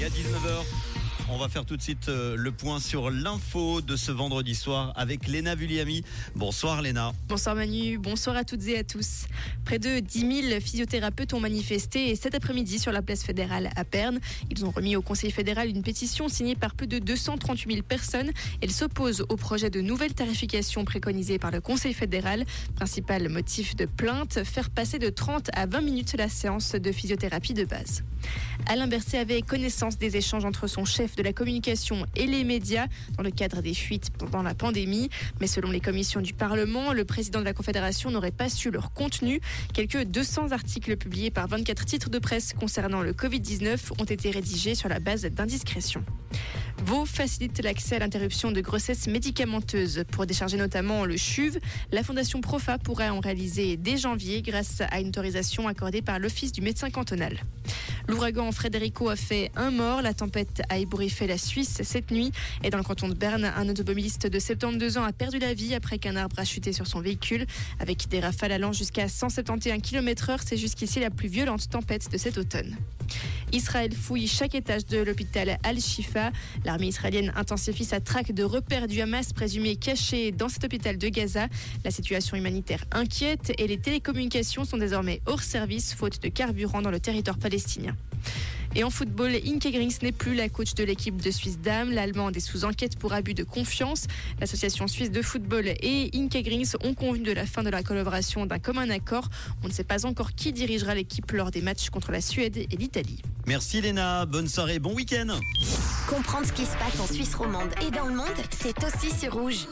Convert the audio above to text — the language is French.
Et à 19h, on va faire tout de suite euh, le point sur l'info de ce vendredi soir avec Léna Vulliami. Bonsoir Léna. Bonsoir Manu, bonsoir à toutes et à tous. Près de 10 000 physiothérapeutes ont manifesté cet après-midi sur la place fédérale à Perne. Ils ont remis au Conseil fédéral une pétition signée par plus de 238 000 personnes. Elle s'oppose au projet de nouvelle tarification préconisé par le Conseil fédéral. Principal motif de plainte, faire passer de 30 à 20 minutes la séance de physiothérapie de base. Alain Berset avait connaissance des échanges entre son chef de la communication et les médias dans le cadre des fuites pendant la pandémie. Mais selon les commissions du Parlement, le président de la Confédération n'aurait pas su leur contenu. Quelques 200 articles publiés par 24 titres de presse concernant le Covid-19 ont été rédigés sur la base d'indiscrétion. Vaux facilite l'accès à l'interruption de grossesse médicamenteuse pour décharger notamment le CHUV. La Fondation Profa pourrait en réaliser dès janvier grâce à une autorisation accordée par l'Office du médecin cantonal. L'ouragan Frédérico a fait un mort. La tempête a ébouriffé la Suisse cette nuit. Et dans le canton de Berne, un automobiliste de 72 ans a perdu la vie après qu'un arbre a chuté sur son véhicule. Avec des rafales allant jusqu'à 171 km/h, c'est jusqu'ici la plus violente tempête de cet automne. Israël fouille chaque étage de l'hôpital Al-Shifa. L'armée israélienne intensifie sa traque de repères du Hamas présumés cachés dans cet hôpital de Gaza. La situation humanitaire inquiète et les télécommunications sont désormais hors service faute de carburant dans le territoire palestinien. Et en football, Inke Grings n'est plus la coach de l'équipe de Suisse Dames. L'Allemande est sous enquête pour abus de confiance. L'association suisse de football et Inke Grings ont convenu de la fin de la collaboration d'un commun accord. On ne sait pas encore qui dirigera l'équipe lors des matchs contre la Suède et l'Italie. Merci Léna, bonne soirée, bon week-end. Comprendre ce qui se passe en Suisse romande et dans le monde, c'est aussi sur rouge.